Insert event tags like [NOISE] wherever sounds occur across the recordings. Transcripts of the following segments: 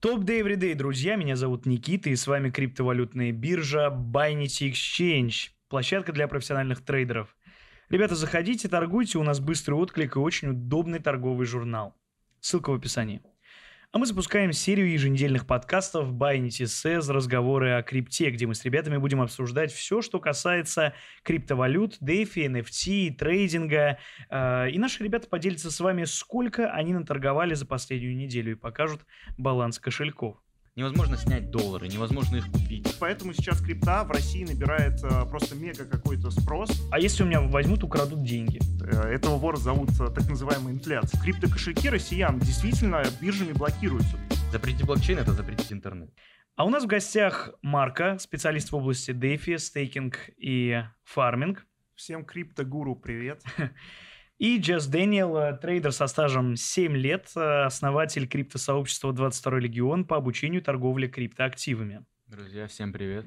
Топ Day Everyday, друзья, меня зовут Никита, и с вами криптовалютная биржа Binance Exchange, площадка для профессиональных трейдеров. Ребята, заходите, торгуйте, у нас быстрый отклик и очень удобный торговый журнал. Ссылка в описании. А мы запускаем серию еженедельных подкастов Binance Says «Разговоры о крипте», где мы с ребятами будем обсуждать все, что касается криптовалют, DeFi, NFT, трейдинга. Э, и наши ребята поделятся с вами, сколько они наторговали за последнюю неделю и покажут баланс кошельков. Невозможно снять доллары, невозможно их купить. Поэтому сейчас крипта в России набирает э, просто мега какой-то спрос. А если у меня возьмут, украдут деньги? Э, этого вора зовут э, так называемая инфляция. Криптокошельки россиян действительно биржами блокируются. Запретить блокчейн — это запретить интернет. А у нас в гостях Марка, специалист в области DeFi, стейкинг и фарминг. Всем криптогуру привет. [LAUGHS] И Джесс Дэниел, э, трейдер со стажем 7 лет, э, основатель криптосообщества 22 легион по обучению торговли криптоактивами. Друзья, всем привет.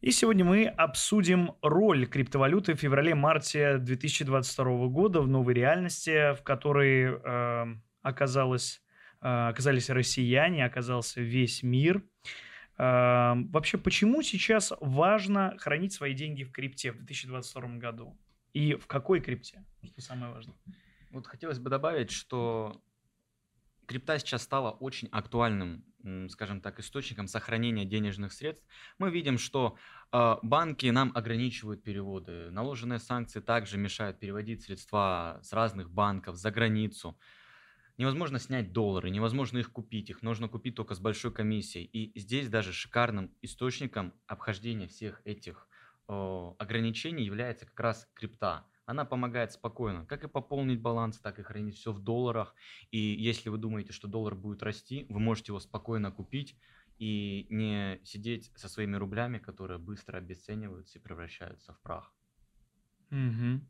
И сегодня мы обсудим роль криптовалюты в феврале-марте 2022 года в новой реальности, в которой э, оказалось, э, оказались россияне, оказался весь мир. Э, вообще, почему сейчас важно хранить свои деньги в крипте в 2022 году? И в какой крипте, что самое важное? Вот хотелось бы добавить, что крипта сейчас стала очень актуальным, скажем так, источником сохранения денежных средств. Мы видим, что э, банки нам ограничивают переводы. Наложенные санкции также мешают переводить средства с разных банков за границу. Невозможно снять доллары, невозможно их купить, их нужно купить только с большой комиссией. И здесь даже шикарным источником обхождения всех этих ограничений является как раз крипта. Она помогает спокойно, как и пополнить баланс, так и хранить все в долларах. И если вы думаете, что доллар будет расти, вы можете его спокойно купить и не сидеть со своими рублями, которые быстро обесцениваются и превращаются в прах. Угу.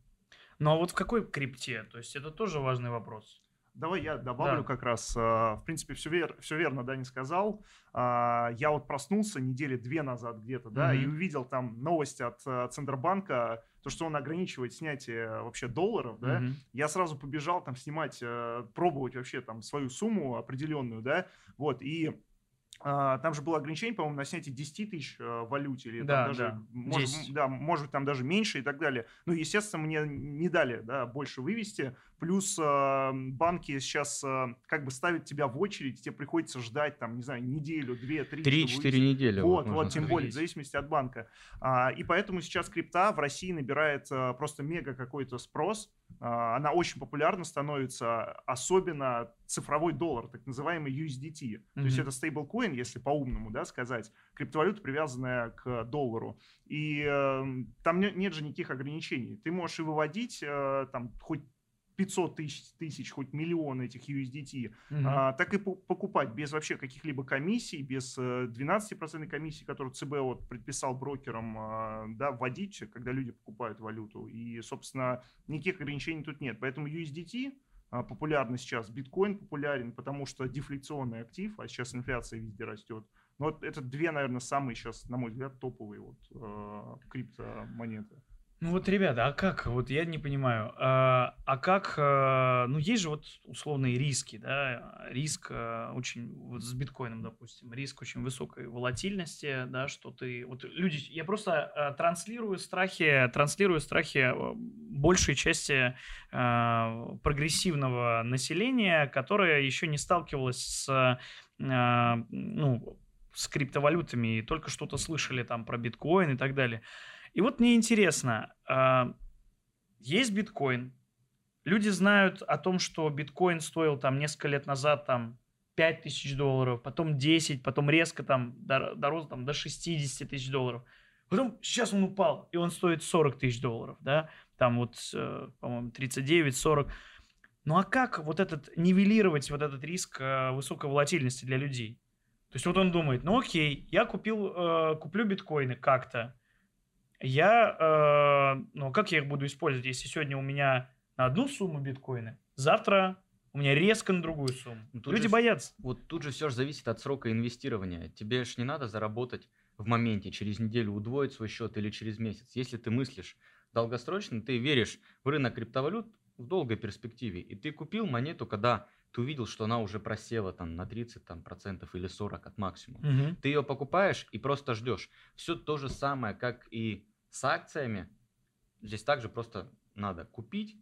Ну а вот в какой крипте? То есть это тоже важный вопрос. Давай я добавлю да. как раз. А, в принципе, все, вер, все верно, да, не сказал. А, я вот проснулся недели две назад где-то, да, mm-hmm. и увидел там новость от а, Центробанка, то, что он ограничивает снятие вообще долларов, да. Mm-hmm. Я сразу побежал там снимать, пробовать вообще там свою сумму определенную, да, вот, и там же было ограничение, по-моему, на снятие 10 тысяч э, в валюте, или да, там даже, да. Может, да, может там даже меньше и так далее. Ну, естественно, мне не дали да, больше вывести. Плюс э, банки сейчас э, как бы ставят тебя в очередь, тебе приходится ждать, там, не знаю, неделю, две, три. Три-четыре недели. Вот, вот, вот тем более, в зависимости от банка. А, и поэтому сейчас крипта в России набирает а, просто мега какой-то спрос. А, она очень популярна становится, особенно цифровой доллар, так называемый USDT. Mm-hmm. То есть это стейблкоин, если по-умному да, сказать, криптовалюта, привязанная к доллару. И э, там не, нет же никаких ограничений. Ты можешь и выводить э, там хоть 500 тысяч, тысяч, хоть миллион этих USDT, угу. а, так и покупать без вообще каких-либо комиссий, без 12% э, комиссии, которую ЦБ вот предписал брокерам а, да, вводить, когда люди покупают валюту. И, собственно, никаких ограничений тут нет. Поэтому USDT а, популярны сейчас, биткоин популярен, потому что дефляционный актив, а сейчас инфляция везде растет. Но вот это две, наверное, самые сейчас, на мой взгляд, топовые вот, э, криптомонеты. Ну вот, ребята, а как? Вот я не понимаю. А, а как? А, ну есть же вот условные риски, да? Риск а, очень вот с биткоином, допустим, риск очень высокой волатильности, да, что ты вот люди. Я просто а, транслирую страхи, транслирую страхи большей части прогрессивного населения, которое еще не сталкивалось с ну с криптовалютами и только что-то слышали там про биткоин и так далее. И вот мне интересно, а, есть биткоин, люди знают о том, что биткоин стоил там несколько лет назад там 5 тысяч долларов, потом 10, потом резко там дорос там, до 60 тысяч долларов. Потом сейчас он упал, и он стоит 40 тысяч долларов, да, там вот, э, по-моему, 39-40. Ну а как вот этот, нивелировать вот этот риск э, высокой волатильности для людей? То есть вот он думает, ну окей, я купил, э, куплю биткоины как-то, я, э, ну, как я их буду использовать, если сегодня у меня на одну сумму биткоины, завтра у меня резко на другую сумму. Ну, тут Люди же, боятся. Вот тут же все же зависит от срока инвестирования. Тебе же не надо заработать в моменте, через неделю удвоить свой счет или через месяц. Если ты мыслишь долгосрочно, ты веришь в рынок криптовалют в долгой перспективе, и ты купил монету, когда ты увидел, что она уже просела там на 30 там, процентов или 40 от максимума. Мгм. Ты ее покупаешь и просто ждешь. Все то же самое, как и с акциями. Здесь также просто надо купить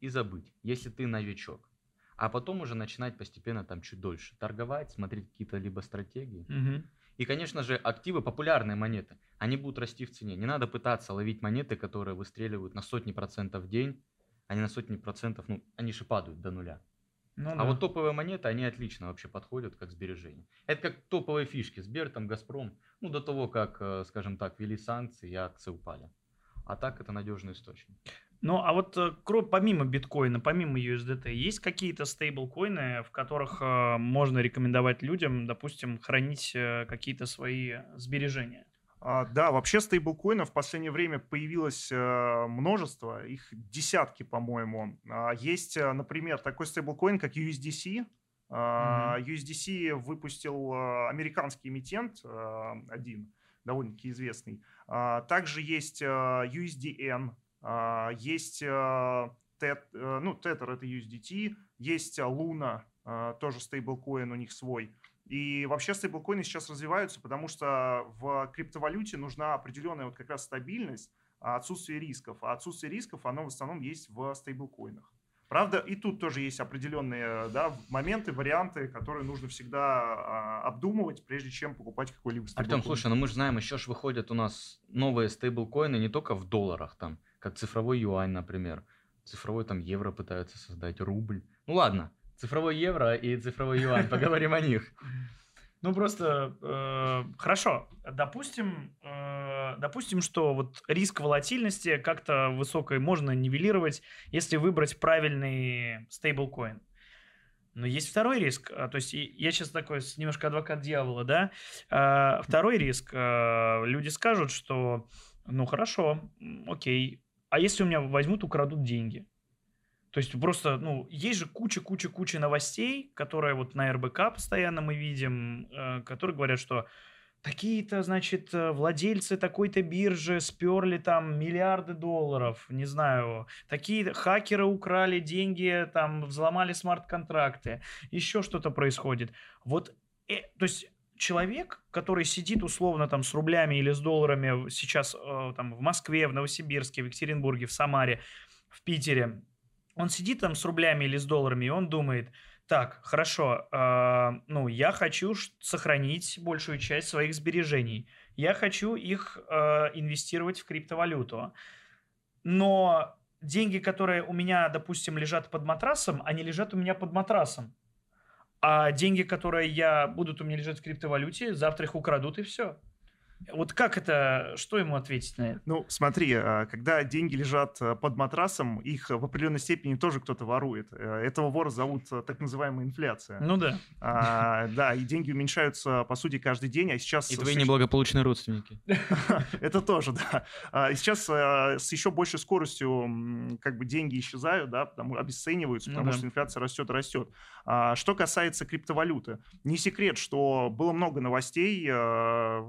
и забыть, если ты новичок. А потом уже начинать постепенно там чуть дольше торговать, смотреть какие-то либо стратегии. Мгм. И, конечно же, активы, популярные монеты, они будут расти в цене. Не надо пытаться ловить монеты, которые выстреливают на сотни процентов в день, они на сотни процентов, ну, они же падают до нуля. Ну А да. вот топовые монеты, они отлично вообще подходят как сбережение. Это как топовые фишки. Сбер, там, Газпром. Ну, до того, как, э, скажем так, ввели санкции, и акции упали. А так это надежный источник. Ну, а вот э, помимо биткоина, помимо USDT, есть какие-то стейблкоины, в которых э, можно рекомендовать людям, допустим, хранить э, какие-то свои сбережения? А, да, вообще стейблкоинов в последнее время появилось э, множество, их десятки, по-моему. А, есть, например, такой стейблкоин, как USDC. А, USDC выпустил американский эмитент один, довольно-таки известный. А, также есть USDN, есть э, TET, э, ну, Tether это USDT, есть э, тоже стейблкоин у них свой. И вообще стейблкоины сейчас развиваются, потому что в криптовалюте нужна определенная вот как раз стабильность, а отсутствие рисков. А отсутствие рисков, оно в основном есть в стейблкоинах. Правда, и тут тоже есть определенные да, моменты, варианты, которые нужно всегда а, обдумывать, прежде чем покупать какой-либо стейблкоин. Артем, слушай, ну мы же знаем, еще ж выходят у нас новые стейблкоины не только в долларах, там, как цифровой юань, например. Цифровой там евро пытаются создать, рубль. Ну ладно, цифровой евро и цифровой юань, [LAUGHS] поговорим о них. Ну, просто э, хорошо. Допустим, э, допустим, что вот риск волатильности как-то высокой можно нивелировать, если выбрать правильный стейблкоин. Но есть второй риск. а, То есть я сейчас такой немножко адвокат дьявола, да. А, Второй риск. а, Люди скажут, что ну хорошо, окей. А если у меня возьмут, украдут деньги? То есть просто, ну, есть же куча-куча-куча новостей, которые вот на РБК постоянно мы видим, э, которые говорят, что такие-то, значит, э, владельцы такой-то биржи сперли там миллиарды долларов, не знаю, такие хакеры украли деньги, там взломали смарт-контракты, еще что-то происходит. Вот, э, то есть человек, который сидит условно там с рублями или с долларами сейчас э, там в Москве, в Новосибирске, в Екатеринбурге, в Самаре, в Питере, он сидит там с рублями или с долларами, и он думает, так, хорошо, э, ну, я хочу сохранить большую часть своих сбережений. Я хочу их э, инвестировать в криптовалюту. Но деньги, которые у меня, допустим, лежат под матрасом, они лежат у меня под матрасом. А деньги, которые я будут у меня лежать в криптовалюте, завтра их украдут и все. Вот как это, что ему ответить на это? Ну, смотри, а, когда деньги лежат а, под матрасом, их в определенной степени тоже кто-то ворует. Э, Этого вора зовут а, так называемая инфляция. Ну да. А, Да, и деньги уменьшаются, по сути, каждый день, а сейчас... И твои неблагополучные родственники. [LAUGHS] Это тоже, да. А, Сейчас а, с еще большей скоростью как бы деньги исчезают, да, потому обесцениваются, Ну потому что инфляция растет, растет. А, Что касается криптовалюты, не секрет, что было много новостей, а,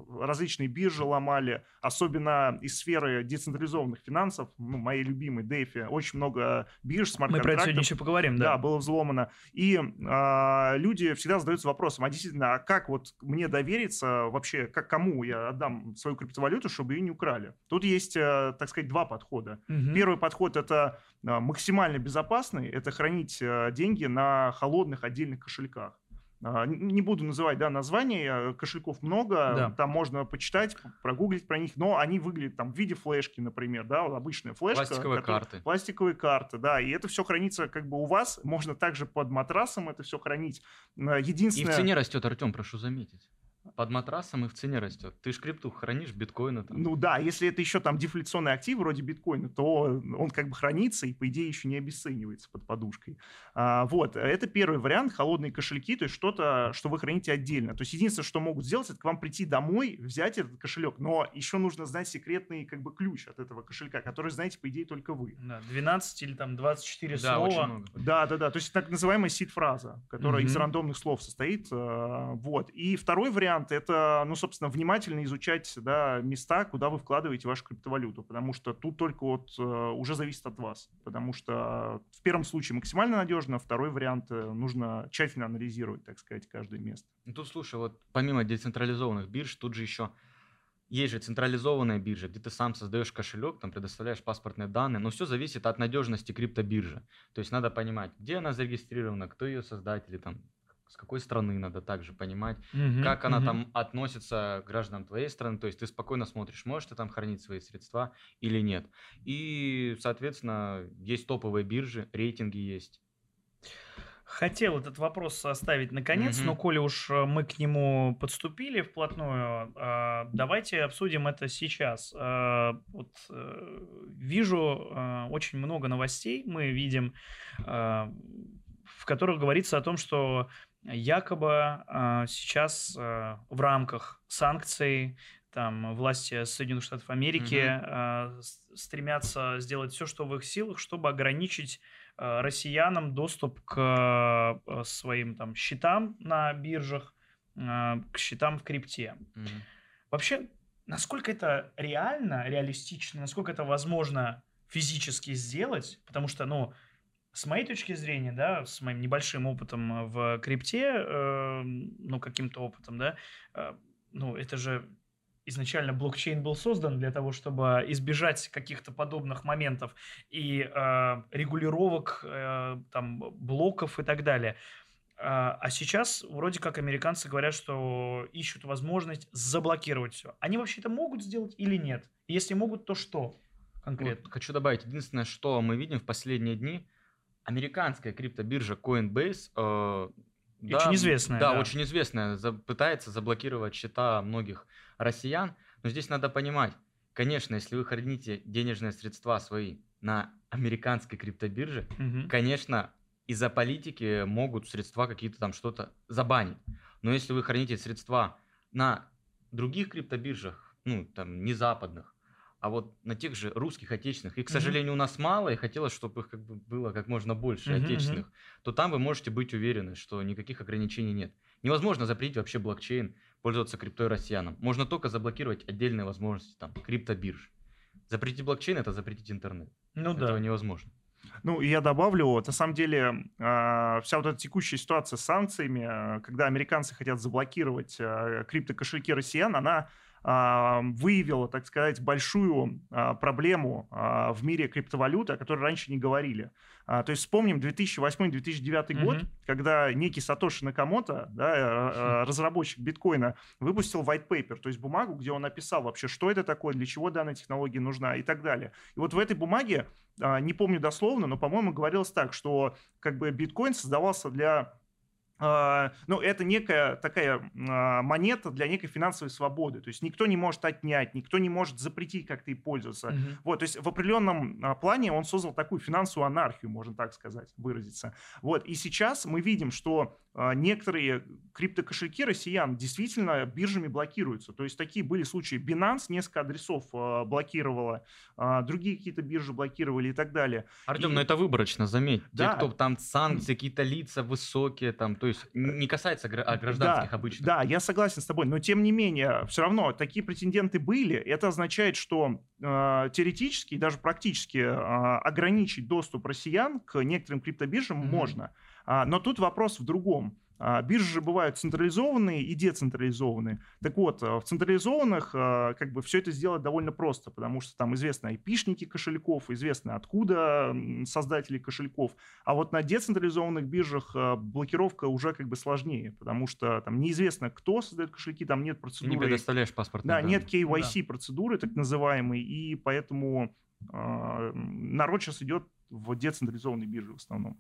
различные биржи ломали, особенно из сферы децентрализованных финансов, ну, моей любимой DeFi, очень много бирж, Мы про это сегодня смарт-контрактов. еще поговорим, Да, да. было взломано. И а, люди всегда задаются вопросом, а действительно, а как вот мне довериться вообще, как, кому я отдам свою криптовалюту, чтобы ее не украли? Тут есть, э, так сказать, два подхода. Мгм. Первый подход это а, максимально безопасный, это хранить э, деньги на холодных отдельных кошельках. А, Не буду называть да, названий, э, кошельков много, Да. там можно почитать, прогуглить про них, но они выглядят там в виде флешки, например, да, вот обычная флешка. Пластиковые которая- карты. Пластиковые карты, да, и это все хранится как бы у вас, можно также под матрасом это все хранить. Э, И в Единственное... цене растет, Артем, прошу заметить. Под матрасом и в цене растет. Ты ж крипту хранишь, биткоины там. Ну да, если это еще там дефляционный актив вроде биткоина, то он как бы хранится и, по идее, еще не обесценивается под подушкой. А, вот, это первый вариант, холодные кошельки, то есть что-то, что вы храните отдельно. То есть единственное, что могут сделать, это к вам прийти домой, взять этот кошелек, но еще нужно знать секретный как бы ключ от этого кошелька, который знаете, по идее, только вы. Да, 12 или там 24 да, очень слова. много. Да, да, да. То есть так называемая сид-фраза, которая из Мгм. рандомных слов состоит. э, Вот. И второй вариант вариант – это, ну, собственно, внимательно изучать да, места, куда вы вкладываете вашу криптовалюту, потому что тут только вот э, уже зависит от вас. Потому что в первом случае максимально надежно, второй вариант э, нужно тщательно анализировать, так сказать, каждое место. Ну, тут, слушай, вот помимо децентрализованных бирж, тут же еще есть же централизованная биржа, где ты сам создаешь кошелек, там предоставляешь паспортные данные, но все зависит от надежности криптобиржи. То есть надо понимать, где она зарегистрирована, кто ее создатели, там, с какой страны надо также понимать, Мгм, как она мгм. там относится к гражданам твоей страны, то есть ты спокойно смотришь, можешь ты там хранить свои средства или нет. И, соответственно, есть топовые биржи, рейтинги есть. Хотел этот вопрос оставить наконец, Мгм. но коли уж э, мы к нему подступили вплотную, э, давайте обсудим это сейчас. Э, Вот э, вижу э, очень много новостей, мы видим, э, в которых говорится о том, что якобы э, сейчас э, в рамках санкций там власти Соединенных Штатов Америки э, с- стремятся сделать все, что в их силах, чтобы ограничить э, россиянам доступ к э, своим там счетам на биржах, э, к счетам в крипте. Мгм. Вообще, насколько это реально, реалистично, насколько это возможно физически сделать, потому что, ну, с моей точки зрения, да, с моим небольшим опытом в крипте, э, ну, каким-то опытом, да, э, ну, это же изначально блокчейн был создан для того, чтобы избежать каких-то подобных моментов и э, регулировок э, там блоков и так далее. А а сейчас вроде как американцы говорят, что ищут возможность заблокировать все. Они вообще это могут сделать или нет? Если могут, то что конкретно? Вот хочу добавить, единственное, что мы видим в последние дни, американская криптобиржа Coinbase, э, И очень известная, да, да. очень известная, за- пытается заблокировать счета многих россиян, но здесь надо понимать, конечно, если вы храните денежные средства свои на американской криптобирже, Мгм. конечно, из-за политики могут средства какие-то там что-то забанить. Но если вы храните средства на других криптобиржах, ну, там, не западных, а вот на тех же русских, отечественных, и, к сожалению, у нас мало, и хотелось, чтобы их как бы было как можно больше, мгм. отечественных, то там вы можете быть уверены, что никаких ограничений нет. Невозможно запретить вообще блокчейн, пользоваться криптой россиянам. Можно только заблокировать отдельные возможности, там, криптобирж. Запретить блокчейн – это запретить интернет. Ну Этого да. невозможно. Ну, я добавлю, вот, на самом деле, а, вся вот эта текущая ситуация с санкциями, а, когда американцы хотят заблокировать а, криптокошельки россиян, она выявила, так сказать, большую а, проблему а, в мире криптовалюты, о которой раньше не говорили. А, То есть вспомним 2008-2009 год, Мгм. когда некий Сатоши Накамото, да, разработчик биткоина, выпустил white paper, то есть бумагу, где он написал вообще, что это такое, для чего данная технология нужна и так далее. И вот в этой бумаге, а, не помню дословно, но, по-моему, говорилось так, что как бы биткоин создавался для а, ну, это некая такая а, монета для некой финансовой свободы. То есть никто не может отнять, никто не может запретить как-то ей пользоваться. Мгм. Вот, то есть в определенном а, плане он создал такую финансовую анархию, можно так сказать, выразиться. Вот, и сейчас мы видим, что а, некоторые криптокошельки россиян действительно биржами блокируются. То есть такие были случаи. Binance несколько адресов а, блокировала, а, другие какие-то биржи блокировали и так далее. Артем, И- ну это выборочно, заметь. Да. Те, кто там санкции, какие-то лица высокие, там, то есть н- не касается гра- а, гражданских да, обычных. Да, я согласен с тобой, но тем не менее, все равно такие претенденты были. Это означает, что э, теоретически и даже практически э, ограничить доступ россиян к некоторым криптобиржам Мгм. можно. А, но тут вопрос в другом. А, Биржи же бывают централизованные и децентрализованные. Так вот, э, в централизованных э, как бы все это сделать довольно просто, потому что там известны айпишники кошельков, известно откуда создатели кошельков. А вот на децентрализованных биржах э, блокировка уже как бы сложнее, потому что там неизвестно, кто создает кошельки, там нет Ты не процедуры. предоставляешь паспортные Да, данные. нет KYC процедуры так называемой, и поэтому э, народ сейчас идет в децентрализованные биржи в основном.